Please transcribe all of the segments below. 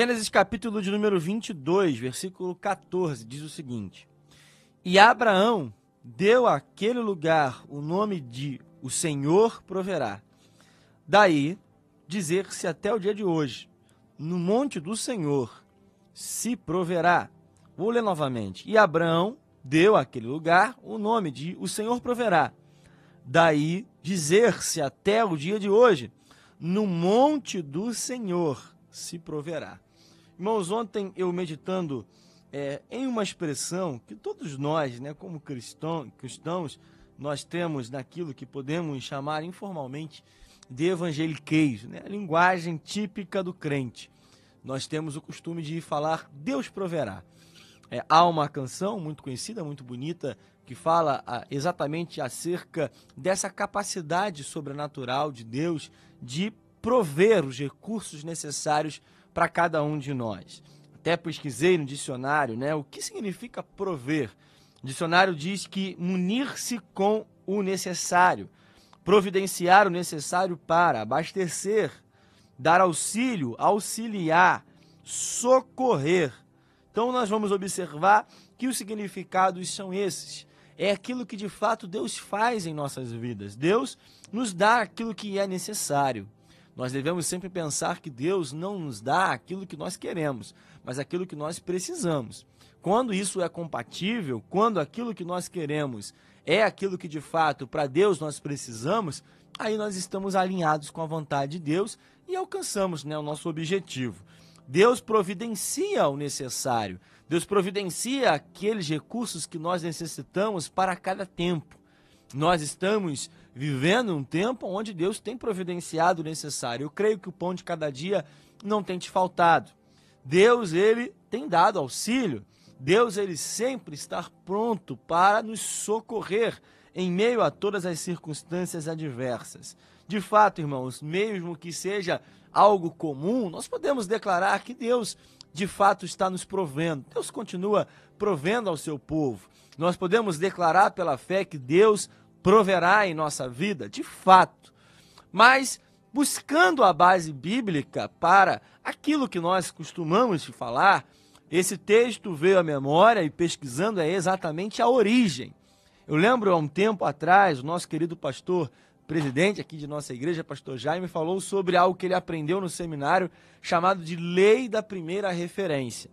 Gênesis capítulo de número 22, versículo 14, diz o seguinte: E Abraão deu àquele lugar o nome de O Senhor proverá. Daí dizer-se até o dia de hoje: No monte do Senhor se proverá. Vou ler novamente. E Abraão deu àquele lugar o nome de O Senhor proverá. Daí dizer-se até o dia de hoje: No monte do Senhor se proverá. Irmãos, ontem eu meditando é, em uma expressão que todos nós, né, como cristão, cristãos, nós temos naquilo que podemos chamar informalmente de evangeliquez, né, a linguagem típica do crente. Nós temos o costume de falar Deus proverá. É, há uma canção muito conhecida, muito bonita, que fala exatamente acerca dessa capacidade sobrenatural de Deus de prover os recursos necessários para cada um de nós. Até pesquisei no dicionário, né, o que significa prover. O dicionário diz que munir-se com o necessário, providenciar o necessário para abastecer, dar auxílio, auxiliar, socorrer. Então nós vamos observar que os significados são esses. É aquilo que de fato Deus faz em nossas vidas. Deus nos dá aquilo que é necessário. Nós devemos sempre pensar que Deus não nos dá aquilo que nós queremos, mas aquilo que nós precisamos. Quando isso é compatível, quando aquilo que nós queremos é aquilo que de fato para Deus nós precisamos, aí nós estamos alinhados com a vontade de Deus e alcançamos né, o nosso objetivo. Deus providencia o necessário, Deus providencia aqueles recursos que nós necessitamos para cada tempo. Nós estamos vivendo um tempo onde Deus tem providenciado o necessário. Eu creio que o pão de cada dia não tem te faltado. Deus, ele tem dado auxílio. Deus, ele sempre está pronto para nos socorrer em meio a todas as circunstâncias adversas. De fato, irmãos, mesmo que seja algo comum, nós podemos declarar que Deus de fato está nos provendo. Deus continua provendo ao seu povo. Nós podemos declarar pela fé que Deus proverá em nossa vida, de fato. Mas buscando a base bíblica para aquilo que nós costumamos falar, esse texto veio à memória e pesquisando é exatamente a origem. Eu lembro há um tempo atrás, o nosso querido pastor, presidente aqui de nossa igreja, pastor Jaime, falou sobre algo que ele aprendeu no seminário chamado de lei da primeira referência.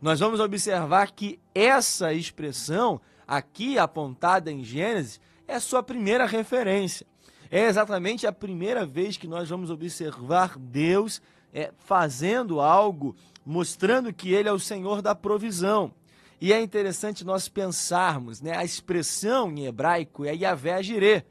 Nós vamos observar que essa expressão aqui apontada em Gênesis é a sua primeira referência. É exatamente a primeira vez que nós vamos observar Deus é, fazendo algo, mostrando que Ele é o Senhor da provisão. E é interessante nós pensarmos, né? A expressão em hebraico é Yahvé Jireh.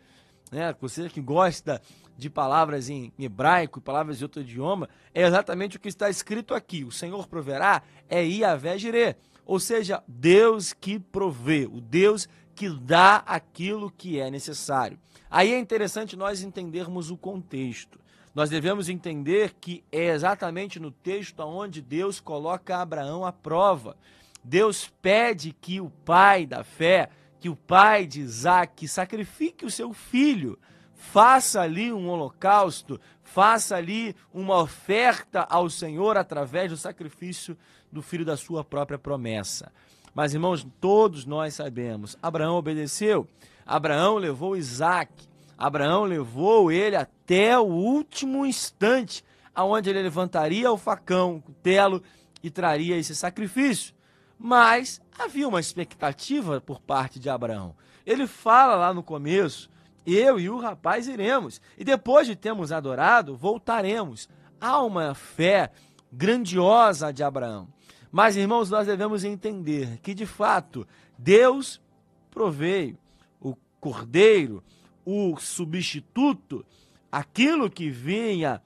Né? Você que gosta de palavras em hebraico e palavras de outro idioma, é exatamente o que está escrito aqui. O Senhor proverá é Yahvé Jireh. Ou seja, Deus que provê, o Deus que dá aquilo que é necessário. Aí é interessante nós entendermos o contexto. Nós devemos entender que é exatamente no texto onde Deus coloca Abraão à prova. Deus pede que o pai da fé, que o pai de Isaac, sacrifique o seu filho, faça ali um holocausto, faça ali uma oferta ao Senhor através do sacrifício do filho da sua própria promessa. Mas, irmãos, todos nós sabemos: Abraão obedeceu, Abraão levou Isaac, Abraão levou ele até o último instante, aonde ele levantaria o facão, o cutelo e traria esse sacrifício. Mas havia uma expectativa por parte de Abraão. Ele fala lá no começo: eu e o rapaz iremos, e depois de termos adorado, voltaremos. Há uma fé grandiosa de Abraão. Mas, irmãos, nós devemos entender que, de fato, Deus proveio o cordeiro, o substituto, aquilo que vinha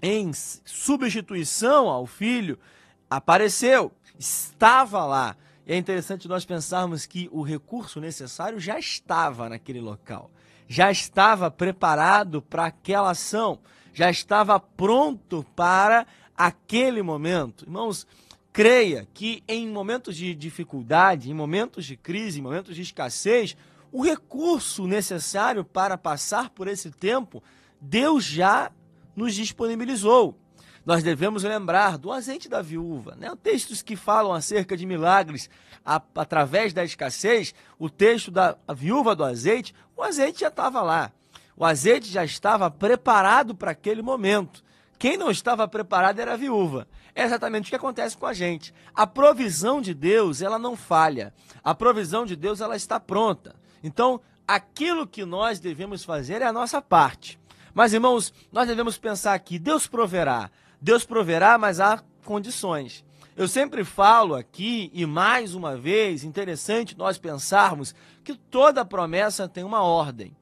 em substituição ao filho, apareceu, estava lá. E é interessante nós pensarmos que o recurso necessário já estava naquele local, já estava preparado para aquela ação, já estava pronto para aquele momento. Irmãos, creia que em momentos de dificuldade, em momentos de crise, em momentos de escassez, o recurso necessário para passar por esse tempo, Deus já nos disponibilizou. nós devemos lembrar do azeite da viúva. Né? Textos que falam acerca de milagres a, através da escassez, o texto da viúva do azeite, o azeite já estava lá. O azeite já estava preparado para aquele momento. Quem não estava preparado era a viúva. É exatamente o que acontece com a gente. A provisão de Deus, ela não falha. A provisão de Deus, ela está pronta. Então, aquilo que nós devemos fazer é a nossa parte. Mas, irmãos, nós devemos pensar aqui: Deus proverá. Deus proverá, mas há condições. Eu sempre falo aqui, e mais uma vez, interessante nós pensarmos que toda promessa tem uma ordem.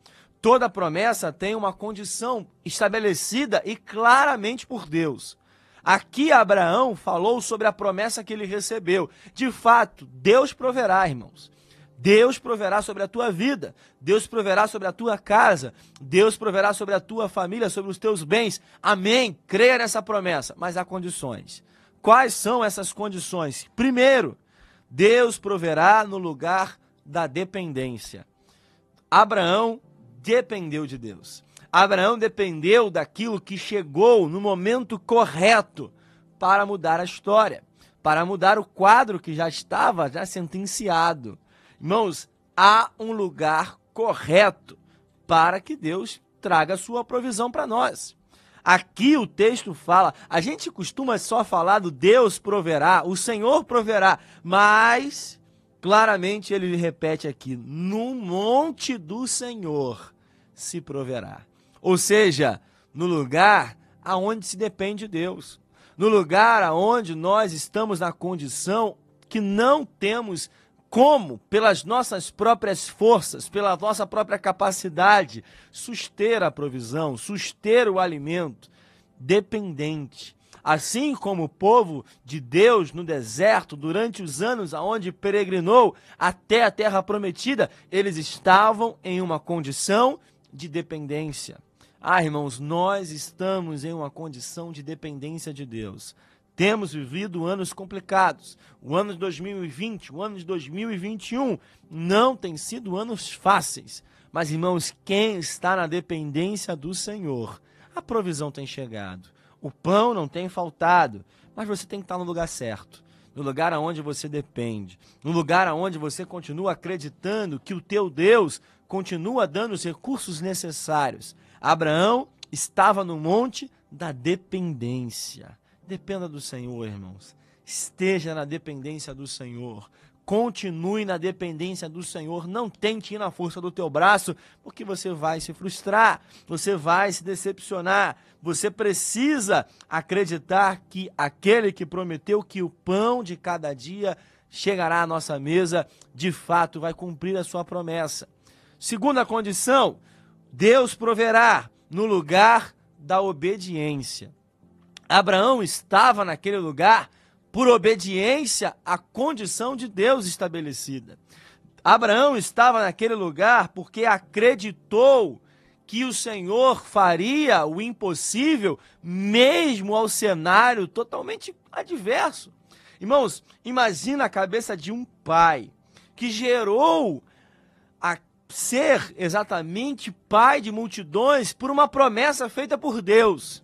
Toda promessa tem uma condição estabelecida e claramente por Deus. Aqui Abraão falou sobre a promessa que ele recebeu. De fato, Deus proverá, irmãos. Deus proverá sobre a tua vida, Deus proverá sobre a tua casa, Deus proverá sobre a tua família, sobre os teus bens. Amém. Creia nessa promessa, mas há condições. Quais são essas condições? Primeiro, Deus proverá no lugar da dependência. Abraão dependeu de Deus. Abraão dependeu daquilo que chegou no momento correto para mudar a história, para mudar o quadro que já estava já sentenciado. Irmãos, há um lugar correto para que Deus traga sua provisão para nós. Aqui o texto fala, a gente costuma só falar do Deus proverá, o Senhor proverá, mas claramente ele repete aqui: no monte do Senhor se proverá. Ou seja, no lugar aonde se depende de Deus, no lugar aonde nós estamos na condição que não temos como, pelas nossas próprias forças, pela nossa própria capacidade, suster a provisão, suster o alimento, dependente. Assim como o povo de Deus no deserto, durante os anos aonde peregrinou até a terra prometida, eles estavam em uma condição de dependência. Ah, irmãos, nós estamos em uma condição de dependência de Deus. Temos vivido anos complicados. O ano de 2020, o ano de 2021 não tem sido anos fáceis. Mas, irmãos, quem está na dependência do Senhor, a provisão tem chegado. O pão não tem faltado, mas você tem que estar no lugar certo, no lugar aonde você depende, no lugar aonde você continua acreditando que o teu Deus continua dando os recursos necessários. Abraão estava no monte da dependência. Dependa do Senhor, irmãos. Esteja na dependência do Senhor. Continue na dependência do Senhor. Não tente ir na força do teu braço, porque você vai se frustrar, você vai se decepcionar. Você precisa acreditar que aquele que prometeu que o pão de cada dia chegará à nossa mesa, de fato vai cumprir a sua promessa. Segunda condição, Deus proverá no lugar da obediência. Abraão estava naquele lugar por obediência à condição de Deus estabelecida. Abraão estava naquele lugar porque acreditou que o Senhor faria o impossível, mesmo ao cenário totalmente adverso. Irmãos, imagina a cabeça de um pai que gerou a ser exatamente pai de multidões por uma promessa feita por Deus.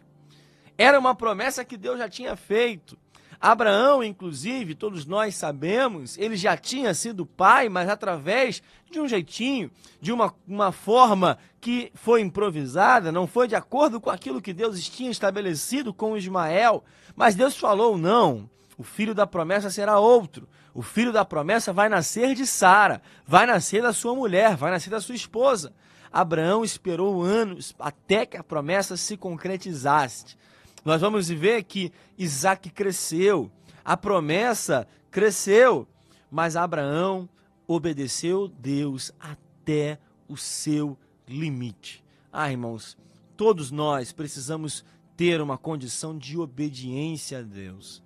Era uma promessa que Deus já tinha feito. Abraão, inclusive, todos nós sabemos, ele já tinha sido pai, mas através de um jeitinho, de uma, uma forma que foi improvisada, não foi de acordo com aquilo que Deus tinha estabelecido com Ismael. Mas Deus falou: não, o filho da promessa será outro. O filho da promessa vai nascer de Sara, vai nascer da sua mulher, vai nascer da sua esposa. Abraão esperou anos até que a promessa se concretizasse nós vamos ver que Isaac cresceu, a promessa cresceu, mas Abraão obedeceu Deus até o seu limite. Ah, irmãos, todos nós precisamos ter uma condição de obediência a Deus.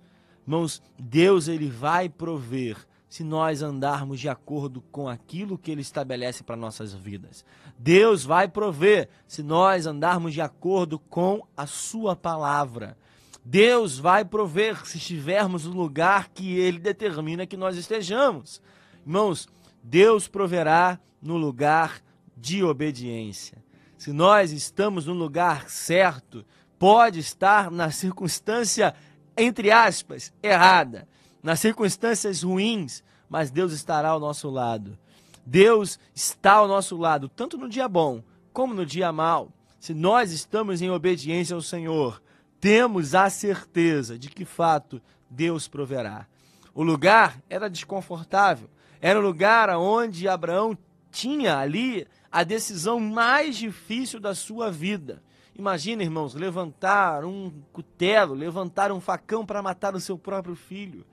Irmãos, Deus ele vai prover se nós andarmos de acordo com aquilo que ele estabelece para nossas vidas. Deus vai prover se nós andarmos de acordo com a sua palavra. Deus vai prover se estivermos no lugar que ele determina que nós estejamos. Irmãos, Deus proverá no lugar de obediência. Se nós estamos no lugar certo, pode estar na circunstância, entre aspas, errada, nas circunstâncias ruins, mas Deus estará ao nosso lado. Deus está ao nosso lado, tanto no dia bom como no dia mau. Se nós estamos em obediência ao Senhor, temos a certeza de que, fato, Deus proverá. O lugar era desconfortável, era o lugar onde Abraão tinha ali a decisão mais difícil da sua vida. Imagina, irmãos, levantar um cutelo, levantar um facão para matar o seu próprio filho.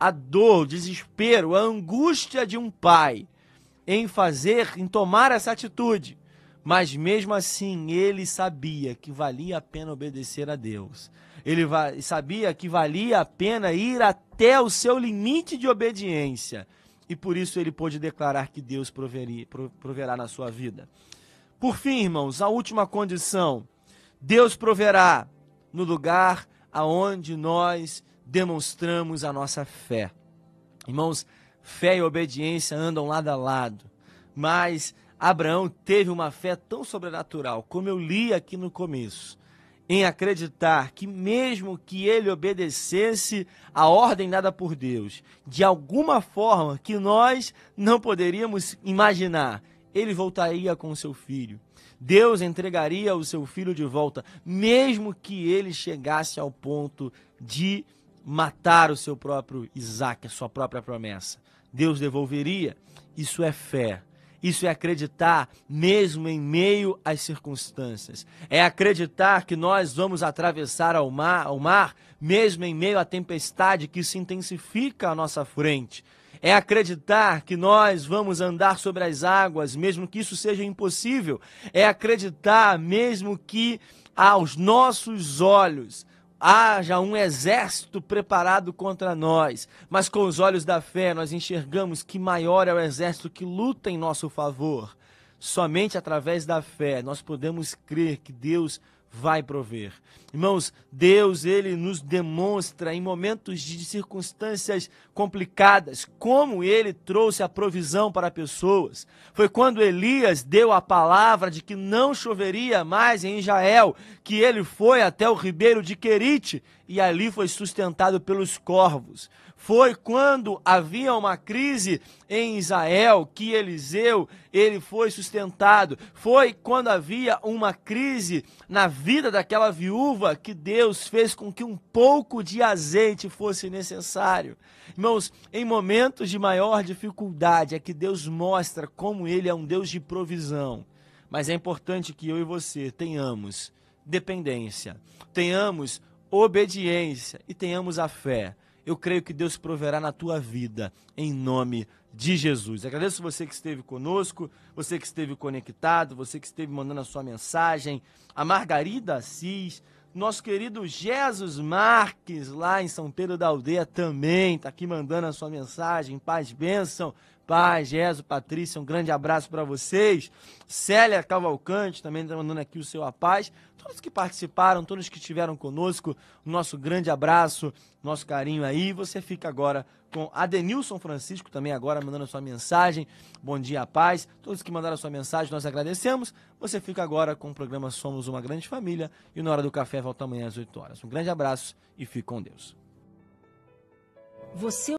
A dor, o desespero, a angústia de um pai em fazer, em tomar essa atitude. Mas mesmo assim, ele sabia que valia a pena obedecer a Deus. Ele sabia que valia a pena ir até o seu limite de obediência. E por isso ele pôde declarar que Deus proveria, proverá na sua vida. Por fim, irmãos, a última condição: Deus proverá no lugar aonde nós demonstramos a nossa fé. Irmãos, fé e obediência andam lado a lado, mas Abraão teve uma fé tão sobrenatural, como eu li aqui no começo, em acreditar que, mesmo que ele obedecesse a ordem dada por Deus, de alguma forma que nós não poderíamos imaginar, ele voltaria com seu filho. Deus entregaria o seu filho de volta, mesmo que ele chegasse ao ponto de matar o seu próprio Isaac, a sua própria promessa. Deus devolveria. Isso é fé. Isso é acreditar mesmo em meio às circunstâncias. É acreditar que nós vamos atravessar mar, ao mar mesmo em meio à tempestade que se intensifica à nossa frente. É acreditar que nós vamos andar sobre as águas, mesmo que isso seja impossível. É acreditar mesmo que aos nossos olhos haja um exército preparado contra nós, mas com os olhos da fé nós enxergamos que maior é o exército que luta em nosso favor. Somente através da fé nós podemos crer que Deus vai prover. Irmãos, Deus, ele nos demonstra em momentos de circunstâncias complicadas como ele trouxe a provisão para pessoas. Foi quando Elias deu a palavra de que não choveria mais em Israel, que ele foi até o ribeiro de Querite e ali foi sustentado pelos corvos. Foi quando havia uma crise em Israel que Eliseu, ele foi sustentado. Foi quando havia uma crise na vida daquela viúva que Deus fez com que um pouco de azeite fosse necessário. Irmãos, em momentos de maior dificuldade é que Deus mostra como ele é um Deus de provisão. Mas é importante que eu e você tenhamos dependência, tenhamos obediência e tenhamos a fé eu creio que Deus proverá na tua vida, em nome de Jesus. Agradeço você que esteve conosco, você que esteve conectado, você que esteve mandando a sua mensagem, a Margarida Assis, nosso querido Jesus Marques, lá em São Pedro da Aldeia, também está aqui mandando a sua mensagem. Paz, bênção. Paz, Jesus, Patrícia, um grande abraço para vocês. Célia Cavalcante também está mandando aqui o seu a paz. Todos que participaram, todos que estiveram conosco, nosso grande abraço, nosso carinho aí. Você fica agora com Adenilson Francisco, também agora mandando a sua mensagem. Bom dia, paz. Todos que mandaram a sua mensagem, nós agradecemos. Você fica agora com o programa Somos uma Grande Família e na hora do café volta amanhã às 8 horas. Um grande abraço e fique com Deus. Você